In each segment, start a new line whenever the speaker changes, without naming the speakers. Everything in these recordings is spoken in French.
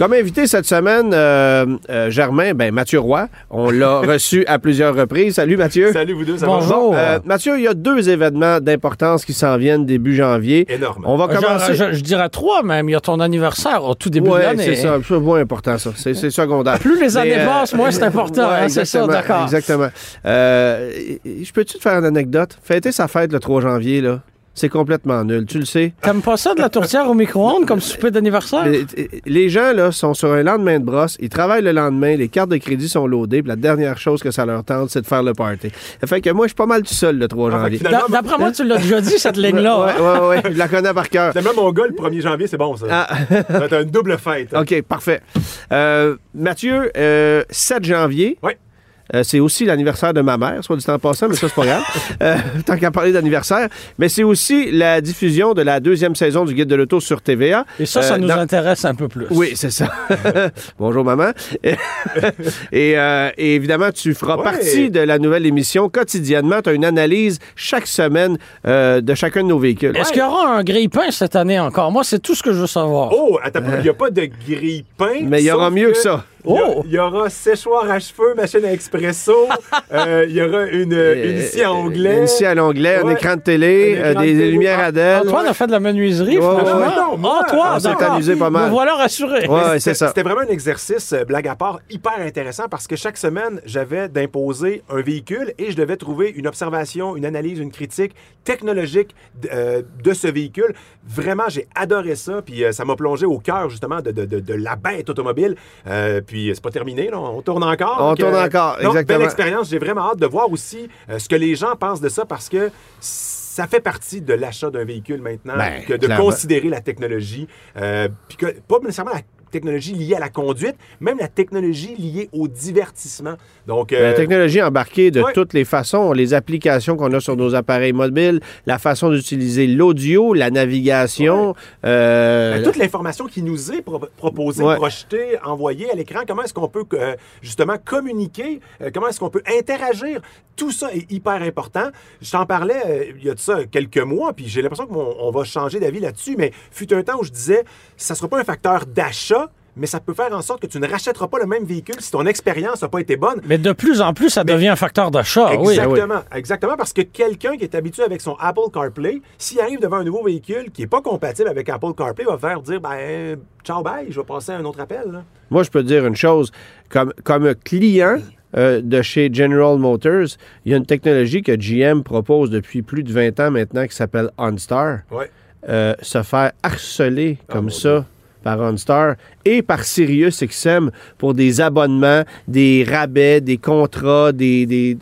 Comme invité cette semaine, euh, euh, Germain, ben Mathieu Roy, on l'a reçu à plusieurs reprises. Salut Mathieu.
Salut vous deux, ça
Bonjour.
va?
Euh, Mathieu, il y a deux événements d'importance qui s'en viennent début janvier.
Énorme.
On va commencer.
je, je dirais trois même. Il y a ton anniversaire au tout début de
Ouais,
l'année.
c'est ça. C'est moins important, ça. C'est c'est secondaire.
Plus les années
euh,
passent, moins c'est important.
ouais,
hein, c'est ça,
exactement,
d'accord.
Exactement. Euh, je peux-tu te faire une anecdote? Fêter sa fête le 3 janvier, là, c'est complètement nul. Tu le sais.
T'aimes pas ça de la tourtière au micro-ondes comme souper d'anniversaire?
Les, les gens, là, sont sur un lendemain de brosse. Ils travaillent le lendemain. Les cartes de crédit sont loadées. Puis la dernière chose que ça leur tente, c'est de faire le party. Ça fait que moi, je suis pas mal tout seul le 3
Ah, fait que
janvier.
D'après moi, tu l'as déjà dit, cette ligne-là.
Ouais,
hein?
ouais, ouais, je la connais par cœur.
Finalement, mon gars, le 1er janvier, c'est bon, ça.
Ah.
Ça va être une double fête.
OK, parfait. Euh, Mathieu, euh, 7 janvier.
Oui.
Euh, c'est aussi l'anniversaire de ma mère, soit du temps passant, mais ça, c'est pas grave. Euh, tant qu'à parler d'anniversaire. Mais c'est aussi la diffusion de la deuxième saison du Guide de l'Auto sur TVA.
Et ça, ça
Euh,
nous
dans-
intéresse un peu plus.
Oui, c'est ça. Bonjour, maman. et, euh, et évidemment, tu feras
Ouais.
partie de la nouvelle émission. Quotidiennement, tu as une analyse chaque semaine euh, de chacun de nos véhicules.
Est-ce qu'il y aura un grille-pain cette année encore? Moi, c'est tout ce que je veux savoir.
Oh, attends, il n'y a pas de grille-pain.
Mais il y aura mieux que ça.
Il y
Oh!
il y, aura séchoir à cheveux, machine à expresso. euh, Il y aura une, une scie à onglet.
Une scie à l'onglet, un
Ouais.
écran de télé,
Un
euh,
écran
des
de
lumières
Ah,
Adèle.
Antoine a fait de la menuiserie,
Ouais,
franchement.
ouais, non, moi,
toi,
on
s'est amusé pas mal.
Me voilà rassuré.
Ouais, c'est
C'était-
ça.
C'était vraiment un exercice, euh, blague à part, hyper intéressant parce que chaque semaine, j'avais d'imposer un véhicule et je devais trouver une observation, une analyse, une critique technologique euh, de ce véhicule. Vraiment, j'ai adoré ça. Puis euh, ça m'a plongé au cœur, justement, de, de- de- de la bête automobile. Euh, puis c'est pas terminé, là. on tourne encore.
On
Donc,
tourne encore,
non,
exactement.
Belle expérience. J'ai vraiment hâte de voir aussi euh, ce que les gens pensent de ça parce que ça fait partie de l'achat d'un véhicule maintenant,
Ben,
que de
clairement.
considérer la technologie, euh, puis que pas nécessairement la technologie liée à la conduite, même la technologie liée au divertissement. Donc, euh,
La technologie embarquée de
ouais.
toutes les façons, les applications qu'on a sur nos appareils mobiles, la façon d'utiliser l'audio, la navigation. euh,
ben, toute l'information qui nous est pro- proposée,
Ouais.
projetée, envoyée à l'écran, comment est-ce qu'on peut euh, justement communiquer, euh, comment est-ce qu'on peut interagir, tout ça est hyper important. Je t'en parlais euh, il y a de ça quelques mois, puis j'ai l'impression qu'on on va changer d'avis là-dessus, mais fut un temps où je disais, ça ne sera pas un facteur d'achat, mais ça peut faire en sorte que tu ne rachèteras pas le même véhicule si ton expérience n'a pas été bonne.
Mais de plus en plus, ça devient un facteur d'achat. Ah Oui.
Exactement, exactement, parce que quelqu'un qui est habitué avec son Apple CarPlay, s'il arrive devant un nouveau véhicule qui n'est pas compatible avec Apple CarPlay, va faire dire ben ciao bye, je vais passer à un autre appel. là.
Moi, je peux te dire une chose. Comme, comme client euh, de chez General Motors, il y a une technologie que GM propose depuis plus de 20 ans maintenant qui s'appelle OnStar.
Ouais.
Euh, se faire harceler comme
mon
ça par OnStar et par Sirius XM pour des abonnements, des rabais, des contrats, des... des-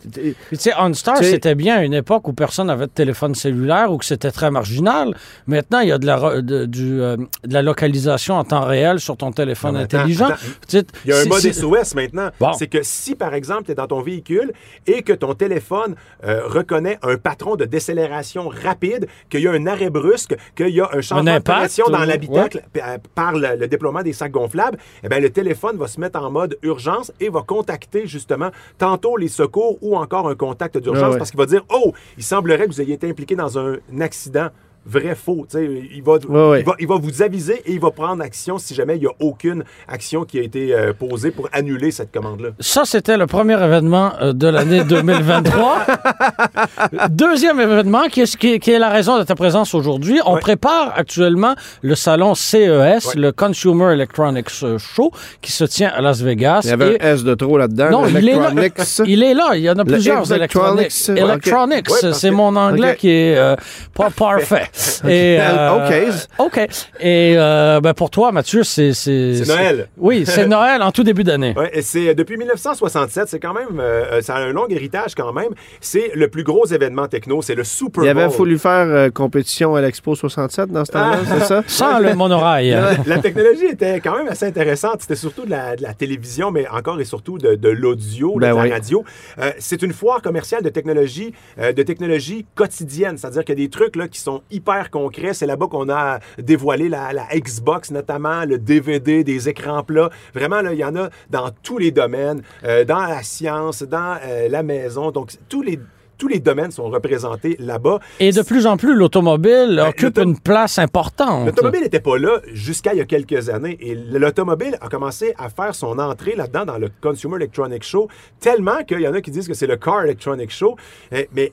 tu sais, OnStar, c'était bien à une époque où personne n'avait de téléphone cellulaire ou que c'était très marginal. Maintenant, il y a de la, de, du, euh, de la localisation en temps réel sur ton téléphone
Non, mais attends,
intelligent.
attends. Il y a un mode SOS maintenant.
Bon.
C'est que si, par exemple, tu es dans ton véhicule et que ton téléphone euh, reconnaît un patron de décélération rapide, qu'il y a un arrêt brusque, qu'il y a un changement de
impact,
pression dans
ou-
l'habitacle euh, par le, le déploiement des sacs gonflables, eh bien, le téléphone va se mettre en mode urgence et va contacter justement tantôt les secours ou encore un contact d'urgence
Ah ouais.
parce qu'il va dire Oh, il semblerait que vous ayez été impliqué dans un accident. Vrai, faux. Tu sais, Il va, il, va, il va vous aviser et il va prendre action si jamais il n'y a aucune action qui a été euh, posée pour annuler cette commande-là.
Ça, c'était le premier événement euh, de l'année 2023. Deuxième événement, qui est, qui est- qui est la raison de ta présence aujourd'hui. On prépare actuellement le salon CES, le Consumer Electronics Show, qui se tient à Las Vegas.
Il y avait
Et-
un S de trop là-dedans.
Non, il est là. Il est là. Il y en a plusieurs
Electronics.
Electronics, c'est
que-
mon anglais qui est euh, pas parfait. Et, euh,
OK.
OK. Et euh, ben pour toi, Mathieu, c'est...
C'est Noël.
Oui, c'est Noël en tout début d'année.
Ouais, et c'est depuis 1967, c'est quand même, euh, ça a un long héritage quand même. C'est le plus gros événement techno, c'est le Super
Il
Bowl.
avait fallu faire euh, compétition à l'Expo 67 dans ce temps-là,
Ah.
c'est ça?
Sans le monorail.
La technologie était quand même assez intéressante. C'était surtout de la, de la télévision, mais encore et surtout de, de l'audio,
Ben
de la
oui.
radio. Euh, c'est une foire commerciale de technologie, euh, de technologie quotidienne. C'est-à-dire qu'il y a des trucs là, qui sont hyper concrets. C'est là-bas qu'on a dévoilé la, la Xbox, notamment le DVD, des écrans plats. Vraiment, là, il y en a dans tous les domaines, euh, dans la science, dans euh, la maison. Donc, tous les, tous les domaines sont représentés là-bas.
Et de plus en plus, l'automobile
Ben,
occupe une place importante.
L'automobile n'était pas là jusqu'à il y a quelques années. Et l'automobile a commencé à faire son entrée là-dedans dans le Consumer Electronics Show, tellement qu'il y en a qui disent que c'est le Car Electronics Show. Euh, Mais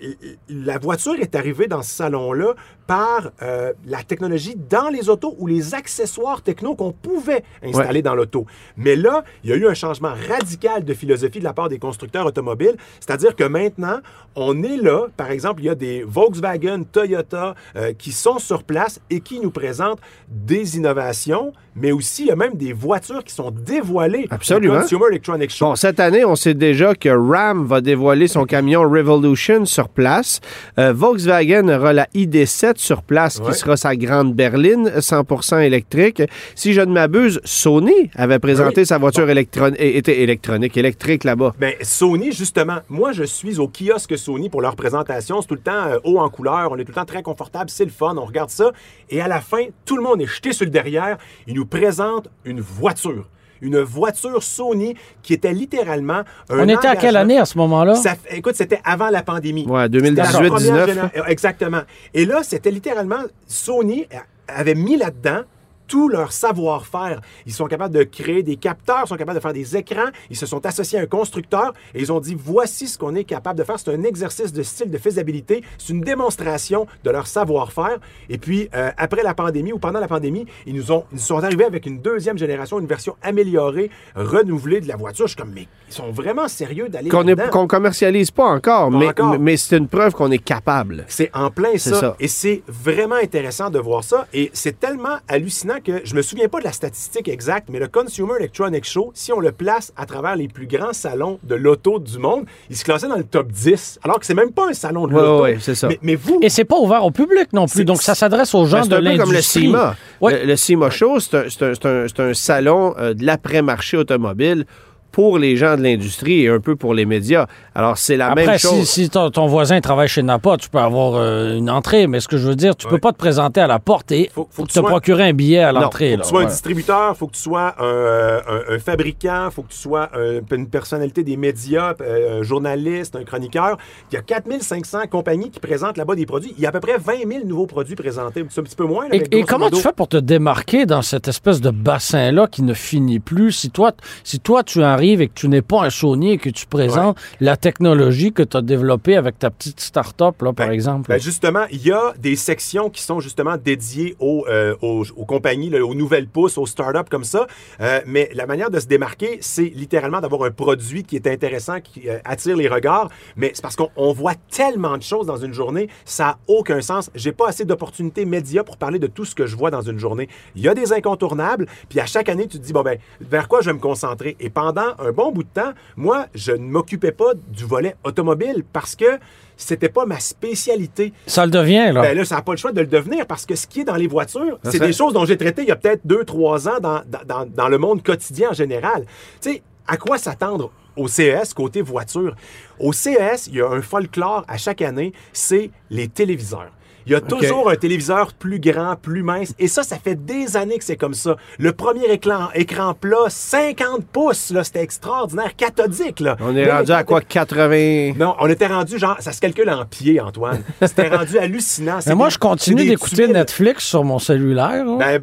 la voiture est arrivée dans ce salon-là par euh, la technologie dans les autos ou les accessoires techno qu'on pouvait installer dans l'auto. Mais là, il y a eu un changement radical de philosophie de la part des constructeurs automobiles. C'est-à-dire que maintenant, on est là, par exemple, il y a des Volkswagen, Toyota euh, qui sont sur place et qui nous présentent des innovations, mais aussi il y a même des voitures qui sont dévoilées
Absolument.
au Consumer Electronics Show.
Bon, cette année, on sait déjà que Ram va dévoiler son camion Revolution sur place. Euh, Volkswagen aura la ID7 sur place,
Ouais.
qui sera sa grande berline 100% électrique. Si je ne m'abuse, Sony avait présenté
Oui.
sa voiture électronique, était électronique, électrique là-bas.
Ben, Sony, justement, moi, je suis au kiosque Sony pour leur présentation. C'est tout le temps euh, haut en couleur. On est tout le temps très confortable. C'est le fun. On regarde ça. Et à la fin, tout le monde est jeté sur le derrière. Ils nous présentent une voiture. Une voiture Sony qui était littéralement un
On était à quelle année à ce moment-là?
Écoute, c'était avant la pandémie.
Ouais,
C'était la
2018,
première
19.
génération- Exactement. Et là, c'était littéralement Sony avait mis là-dedans tout leur savoir-faire. Ils sont capables de créer des capteurs, ils sont capables de faire des écrans, ils se sont associés à un constructeur et ils ont dit voici ce qu'on est capable de faire. C'est un exercice de style de faisabilité, c'est une démonstration de leur savoir-faire. Et puis, euh, après la pandémie ou pendant la pandémie, ils nous, ont, ils sont arrivés avec une deuxième génération, une version améliorée, renouvelée de la voiture. Je suis comme, mais ils sont vraiment sérieux d'aller
Qu'on qu'on commercialise pas encore,
Pas
mais,
encore.
mais c'est une preuve qu'on est capable.
C'est en plein
C'est
ça.
ça.
Et c'est vraiment intéressant de voir ça. Et c'est tellement hallucinant que je me souviens pas de la statistique exacte, mais le Consumer Electronics Show, si on le place à travers les plus grands salons de l'auto du monde, il se classait dans le top 10, alors que c'est même pas un salon de
Ouais,
l'auto.
ouais, c'est ça.
Mais, mais vous,
Et c'est pas ouvert au public non plus. Donc, ça s'adresse aux gens
Ben, c'est
de
un peu
l'industrie.
comme le CIMA.
Ouais.
Le, le CIMA Show, c'est un, c'est un- c'est un- un salon euh, de l'après-marché automobile pour les gens de l'industrie et un peu pour les médias. Alors, c'est la même
Après,
chose.
si, si ton, ton voisin travaille chez Napa, tu peux avoir euh, une entrée. Mais ce que je veux dire, tu peux
Ouais.
pas te présenter à la porte et
Faut- faut que
te
tu sois-
procurer un billet à l'entrée.
faut que tu sois un
Ouais.
distributeur, faut que tu sois un, euh, un- un fabricant, faut que tu sois un- une personnalité des médias, euh, un journaliste, un chroniqueur. Il y a 4500 compagnies qui présentent là-bas des produits. Il y a à peu près 20 000 nouveaux produits présentés. C'est un petit peu moins. là,
Et, comment
modo.
tu fais pour te démarquer dans cette espèce de bassin-là qui ne finit plus? Si toi, si toi tu arrives et que tu n'es pas un Sony et que tu présentes la technologie que tu as développée avec ta petite start-up, là, par
Ben,
exemple.
Ben justement, il y a des sections qui sont justement dédiées aux, euh, aux, aux compagnies, là, aux nouvelles pousses, aux startups comme ça. Euh, mais la manière de se démarquer, c'est littéralement d'avoir un produit qui est intéressant, qui euh, attire les regards. Mais c'est parce qu'on on voit tellement de choses dans une journée, ça n'a aucun sens. J'ai pas assez d'opportunités médias pour parler de tout ce que je vois dans une journée. Il y a des incontournables, puis à chaque année, tu te dis, bon ben, vers quoi je vais me concentrer? Et pendant un bon bout de temps, moi, je ne m'occupais pas du volet automobile parce que c'était pas ma spécialité.
Ça le devient, là.
Ben là, ça n'a pas le choix de le devenir parce que ce qui est dans les voitures, c'est des choses dont j'ai traité il y a peut-être deux, trois ans dans, dans- dans- dans le monde quotidien en général. Tu sais, à quoi s'attendre au CES côté voiture? Au CES, il y a un folklore à chaque année, c'est les téléviseurs. Il y a toujours un téléviseur plus grand, plus mince. Et ça, ça fait des années que c'est comme ça. Le premier écran, écran plat, 50 pouces, là, c'était extraordinaire, cathodique. Là.
On est
Mais
rendu à quoi? 80...
non, on était rendu genre, ça se calcule en pieds, Antoine. C'était rendu hallucinant.
Mais moi,
des-
je continue d'écouter. Netflix sur mon cellulaire.
Ben,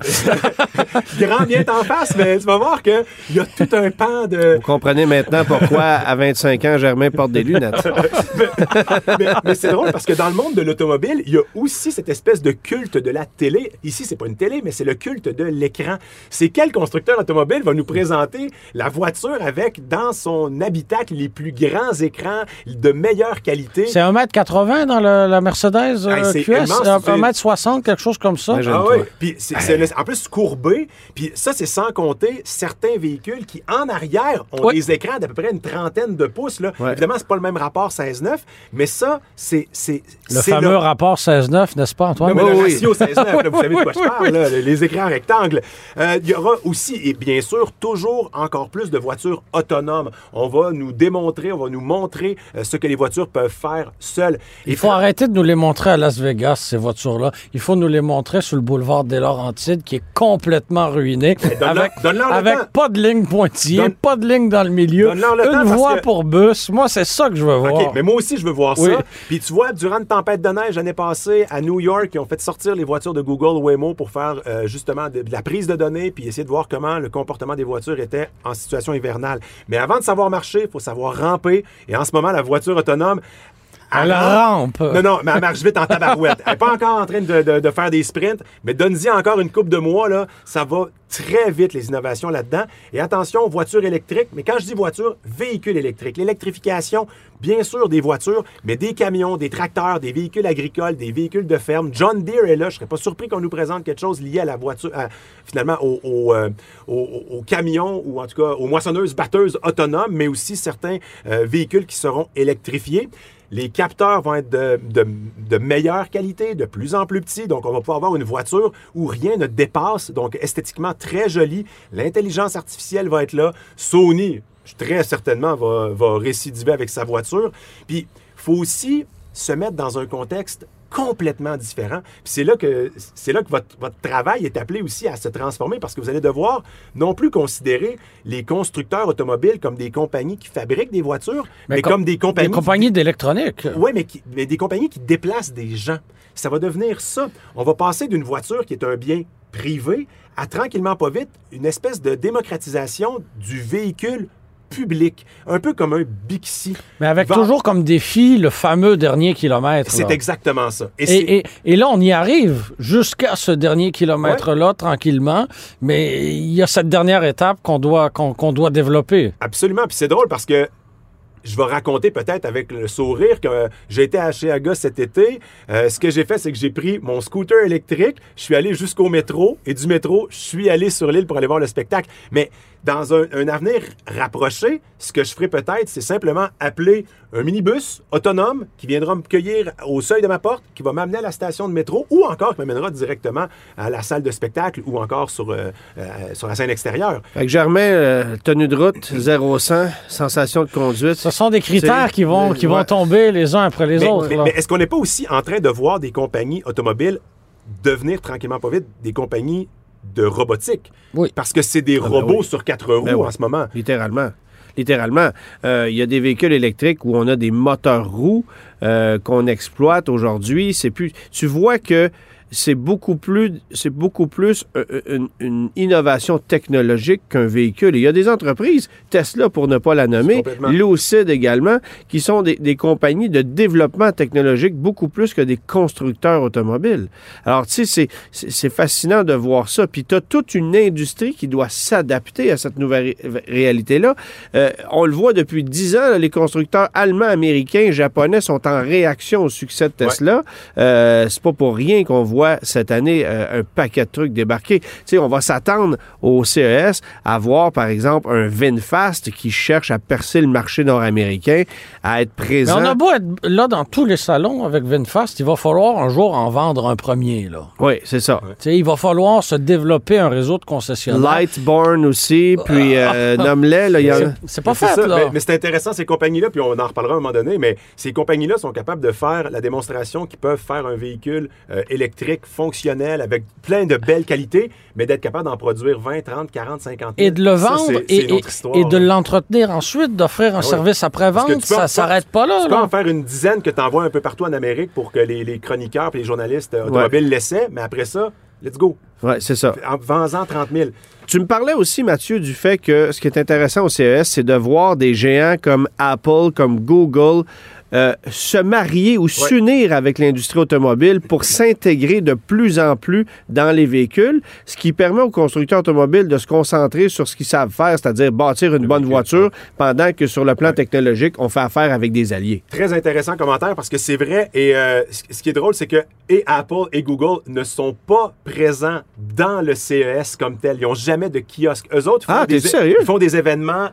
grand bien t'en face, mais tu vas voir qu'il y a tout un pan de.
Vous comprenez maintenant pourquoi, à 25 ans, Germain porte des lunettes.
mais mais c'est drôle parce que dans le monde de l'automobile, il y a aussi aussi cette espèce de culte de la télé. Ici, c'est pas une télé, mais c'est le culte de l'écran. C'est quel constructeur automobile va nous présenter la voiture avec, dans son habitacle, les plus grands écrans de meilleure qualité?
C'est 1m80 dans le- la Mercedes euh,
Hey, c'est
QS,
immense,
euh,
c'est-
1m60, quelque chose comme ça?
Ah oui, puis c'est c'est en plus courbé. Puis ça, c'est sans compter certains véhicules qui, en arrière, ont des écrans d'à peu près une trentaine de pouces. Là.
Ouais.
Évidemment, c'est pas le même rapport 16-9, mais ça, c'est c'est-
Le
c'est
fameux rapport 16-9, n'est-ce pas, Antoine?
Non, mais
Oui,
le
oui.
ratio 16-9, là, vous savez de quoi je parle, là, les écrans rectangles. Euh, Il y aura aussi, et bien sûr, toujours encore plus de voitures autonomes. On va nous démontrer, on va nous montrer euh, ce que les voitures peuvent faire seules.
Il faut arrêter de nous les montrer à Las Vegas, ces voitures-là. Il faut nous les montrer sur le boulevard des Laurentides, qui est complètement ruiné,
donne-leur-
avec,
donne-leur le
avec
temps.
pas de ligne pointillée,
Donne-
pas de ligne dans le milieu,
Donne-leur le temps
une voie
que-
pour bus. Moi, c'est ça que je veux voir.
OK, mais moi aussi, je veux voir
Oui.
ça. Puis tu vois, durant une tempête de neige l'année passée, à New York, ils ont fait sortir les voitures de Google Waymo pour faire euh, justement de, la prise de données puis essayer de voir comment le comportement des voitures était en situation hivernale. Mais avant de savoir marcher, il faut savoir ramper. Et en ce moment, la voiture autonome...
Elle
rampe.
rampe.
Non, non, mais elle marche vite en tabarouette. Elle n'est pas encore en train de, de- de faire des sprints, mais donne-y encore une coupe de mois, là, ça va très vite, les innovations là-dedans. Et attention, voiture électrique, mais quand je dis voiture, véhicule électrique. L'électrification, bien sûr, des voitures, mais des camions, des tracteurs, des véhicules agricoles, des véhicules de ferme. John Deere est là. Je ne serais pas surpris qu'on nous présente quelque chose lié à la voiture, à- finalement, aux au, euh, au- au camions ou en tout cas aux moissonneuses batteuses autonomes, mais aussi certains euh, véhicules qui seront électrifiés. Les capteurs vont être de, meilleure qualité, de plus en plus petits. Donc, on va pouvoir avoir une voiture où rien ne dépasse. Donc, esthétiquement très jolie. L'intelligence artificielle va être là. Sony, très certainement, va, va récidiver avec sa voiture. Puis, il faut aussi se mettre dans un contexte complètement différent. Puis c'est là que c'est là que votre, votre travail est appelé aussi à se transformer parce que vous allez devoir non plus considérer les constructeurs automobiles comme des compagnies qui fabriquent des voitures, mais,
com-
comme des compagnies
Des compagnies d'électronique.
oui, mais, qui- mais des compagnies qui déplacent des gens. Ça va devenir ça. On va passer d'une voiture qui est un bien privé à tranquillement pas vite une espèce de démocratisation du véhicule public, un peu comme un Bixi.
Mais avec toujours comme défi le fameux dernier kilomètre.
C'est exactement ça. Et,
Et, et- et là, on y arrive jusqu'à ce dernier kilomètre-là, tranquillement. Mais il y a cette dernière étape qu'on doit, qu'on doit développer.
Absolument. Puis c'est drôle parce que je vais raconter peut-être avec le sourire que euh, j'ai été à Cheaga cet été. Euh, ce que j'ai fait, c'est que j'ai pris mon scooter électrique, je suis allé jusqu'au métro et du métro, je suis allé sur l'île pour aller voir le spectacle. Mais dans un, un avenir rapproché, ce que je ferai peut-être, c'est simplement appeler un minibus autonome qui viendra me cueillir au seuil de ma porte, qui va m'amener à la station de métro ou encore qui m'amènera directement à la salle de spectacle ou encore sur, euh, euh, sur la scène extérieure.
Fait que Germain, euh, tenue de route, 0-100, sensation de conduite.
Ce sont des critères qui vont, qui vont
ouais.
tomber les uns après les
Mais,
autres.
mais- mais est-ce qu'on n'est pas aussi en train de voir des compagnies automobiles devenir tranquillement pas vite des compagnies de robotique?
Oui.
Parce que c'est des
ben
robots
oui.
sur quatre roues
Ben oui.
en ce moment.
Littéralement. Littéralement. Euh, Il y a des véhicules électriques où on a des moteurs roues euh, qu'on exploite aujourd'hui. C'est plus. Tu vois que c'est beaucoup plus, c'est beaucoup plus euh, une, une innovation technologique qu'un véhicule. Et il y a des entreprises, Tesla pour ne pas la nommer. Lucid également, qui sont des, des compagnies de développement technologique beaucoup plus que des constructeurs automobiles. Alors, tu sais, c'est- fascinant de voir ça. Puis tu as toute une industrie qui doit s'adapter à cette nouvelle ré- réalité-là. Euh, on le voit depuis dix ans, là, les constructeurs allemands, américains, japonais sont en réaction au succès de Tesla. Euh, c'est pas pour rien qu'on voit cette année euh, un paquet de trucs débarquer. Tu sais, on va s'attendre au CES à voir, par exemple, un VinFast qui cherche à percer le marché nord-américain, à être
Mais
présent.
on a beau être là dans tous les salons avec VinFast, il va falloir un jour en vendre un premier. Là.
Oui, c'est ça.
Tu sais, Il va falloir se développer un réseau de concessionnaires.
Lightborn aussi, puis euh, Nomlet, là, il y en a-
C'est- pas fait,
ça.
là.
Mais, mais c'est intéressant, ces compagnies-là, puis on en reparlera à un moment donné, mais ces compagnies-là sont capables de faire la démonstration qu'ils peuvent faire un véhicule euh, électrique fonctionnel avec plein de belles qualités, mais d'être capable d'en produire 20, 30, 40, 50 000.
et de le vendre
c'est
et, de l'entretenir ensuite, d'offrir un
oui.
service après-vente, ça
en-
s'arrête pas là.
Tu peux
là.
en faire une dizaine que tu envoies un peu partout en Amérique pour que les, les chroniqueurs et les journalistes euh, automobiles l'essaient, mais après ça, let's go.
Ouais, c'est ça.
En vends-en 30 000.
Tu me parlais aussi, Mathieu, du fait que ce qui est intéressant au CES, c'est de voir des géants comme Apple, comme Google, euh, se marier ou s'unir avec l'industrie automobile pour s'intégrer de plus en plus dans les véhicules, ce qui permet aux constructeurs automobiles de se concentrer sur ce qu'ils savent faire, c'est-à-dire bâtir une bonne voiture, pendant que sur le plan technologique, on fait affaire avec des alliés.
Très intéressant commentaire parce que c'est vrai. Et euh, ce qui est drôle, c'est que et Apple et Google ne sont pas présents dans le CES comme tel. Ils n'ont jamais de kiosque. Eux autres font,
Ah,
des,
sérieux?
font des événements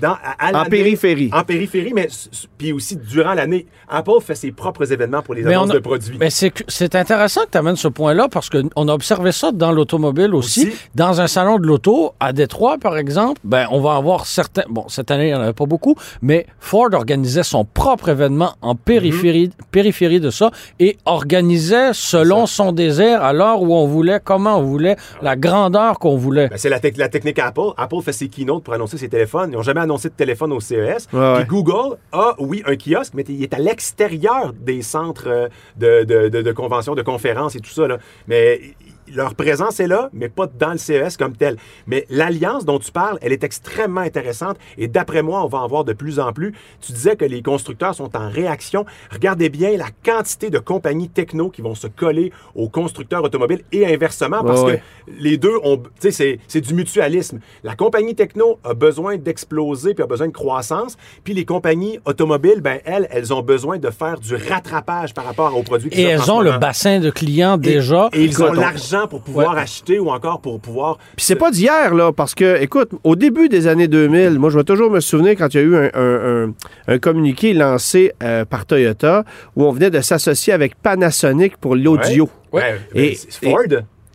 dans, à, à
En périphérie.
En périphérie, mais puis aussi durant l'année. Apple fait ses propres événements pour les
Mais
annonces
a-
de produits.
Mais c'est intéressant que tu amènes ce point-là parce qu'on a observé ça dans l'automobile aussi.
Aussi.
Dans un salon de l'auto, à Détroit, par exemple, ben, on va avoir certains. Bon, cette année, il n'y en avait pas beaucoup, mais Ford organisait son propre événement en périphérie,
Mhm.
périphérie de ça et organisait selon son désir, à l'heure où on voulait, comment on voulait, la grandeur qu'on voulait.
Ben, c'est la, la technique Apple. Apple fait ses keynotes pour annoncer ses téléphones. N'ont jamais annoncé de téléphone au CES.
Ouais, ouais.
Puis Google a, oui, un kiosque, mais il est à l'extérieur des centres euh, de, de, de, de conventions, de conférences et tout ça. Là. Mais leur présence est là, mais pas dans le CES comme tel. Mais l'alliance dont tu parles, elle est extrêmement intéressante et d'après moi, on va en voir de plus en plus. Tu disais que les constructeurs sont en réaction. Regardez bien la quantité de compagnies techno qui vont se coller aux constructeurs automobiles et inversement parce
Ouais,
que les deux ont, tu sais, c'est- c'est du mutualisme. La compagnie techno a besoin d'exploser puis a besoin de croissance, puis les compagnies automobiles, ben elles, elles ont besoin de faire du rattrapage par rapport aux produits qui
Et elles ont le bassin de clients déjà.
Et ils ont
Écoute,
l'argent pour pouvoir acheter ou encore pour pouvoir.
Puis c'est pas d'hier, là, parce que, écoute, au début des années 2000, moi, je vais toujours me souvenir quand il y a eu un, un- un- un communiqué lancé euh, par Toyota où on venait de s'associer avec Panasonic pour l'audio.
Ouais.
Et-
Et, c'est Ford.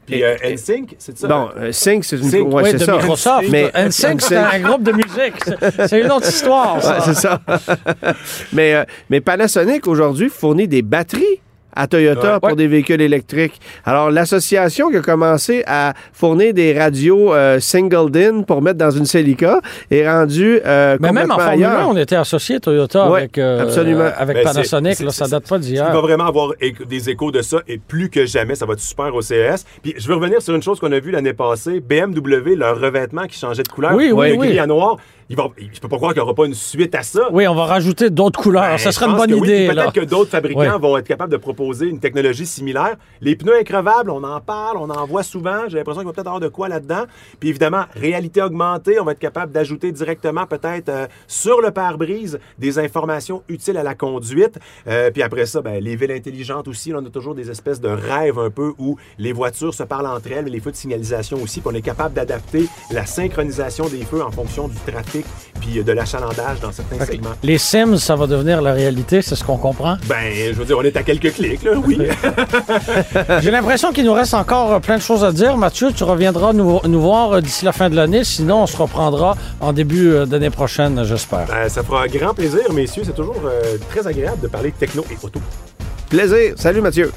Puis
et-
euh, NSYNC, c'est ça?
Bon, euh, Sync, c'est une...
Sync,
ouais,
de
ça.
Microsoft.
Mais-
NSYNC, c'est un groupe de musique. C'est- C'est une autre histoire, ça.
Ouais, c'est ça. mais, euh, mais Panasonic, aujourd'hui, fournit des batteries à Toyota
Ouais.
pour
Ouais.
des véhicules électriques. Alors, l'association qui a commencé à fournir des radios euh, singled in pour mettre dans une Celica est rendue euh,
Mais même en Formule 1,
ailleurs.
on était associé Toyota
Ouais,
avec, euh,
absolument.
avec
Ben,
Panasonic. ça date pas
Il
d'hier.
va vraiment avoir des échos de ça et plus que jamais, ça va être super au CES. Puis je veux revenir sur une chose qu'on a vue l'année passée. BMW, leur revêtement qui changeait de couleur,
Oui, oui,
de gris
oui.
à noir. Il va, je peux pas croire qu'il n'y aura pas une suite à ça.
Oui, on va rajouter d'autres couleurs.
Ben,
ça serait une bonne
que oui.
idée. Là.
Peut-être que d'autres fabricants vont être capables de proposer une technologie similaire. Les pneus increvables, on en parle, on en voit souvent. J'ai l'impression qu'il va peut-être avoir de quoi là-dedans. Puis évidemment, réalité augmentée, on va être capable d'ajouter directement peut-être euh, sur le pare-brise des informations utiles à la conduite. Euh, puis après ça, ben, les villes intelligentes aussi. Là, on a toujours des espèces de rêves un peu où les voitures se parlent entre elles, mais les feux de signalisation aussi. Puis on est capable d'adapter la synchronisation des feux en fonction du trafic puis euh, de l'achalandage dans certains segments.
Les Sims, ça va devenir la réalité, c'est ce qu'on comprend?
Ben, je veux dire, on est à quelques clics, là, oui.
J'ai l'impression qu'il nous reste encore euh, plein de choses à dire. Mathieu, tu reviendras nous, nous voir euh, d'ici la fin de l'année. Sinon, on se reprendra en début d'année prochaine, j'espère.
Ben, ça fera grand plaisir, messieurs. C'est toujours euh, très agréable de parler de techno et auto.
Plaisir. Salut, Mathieu.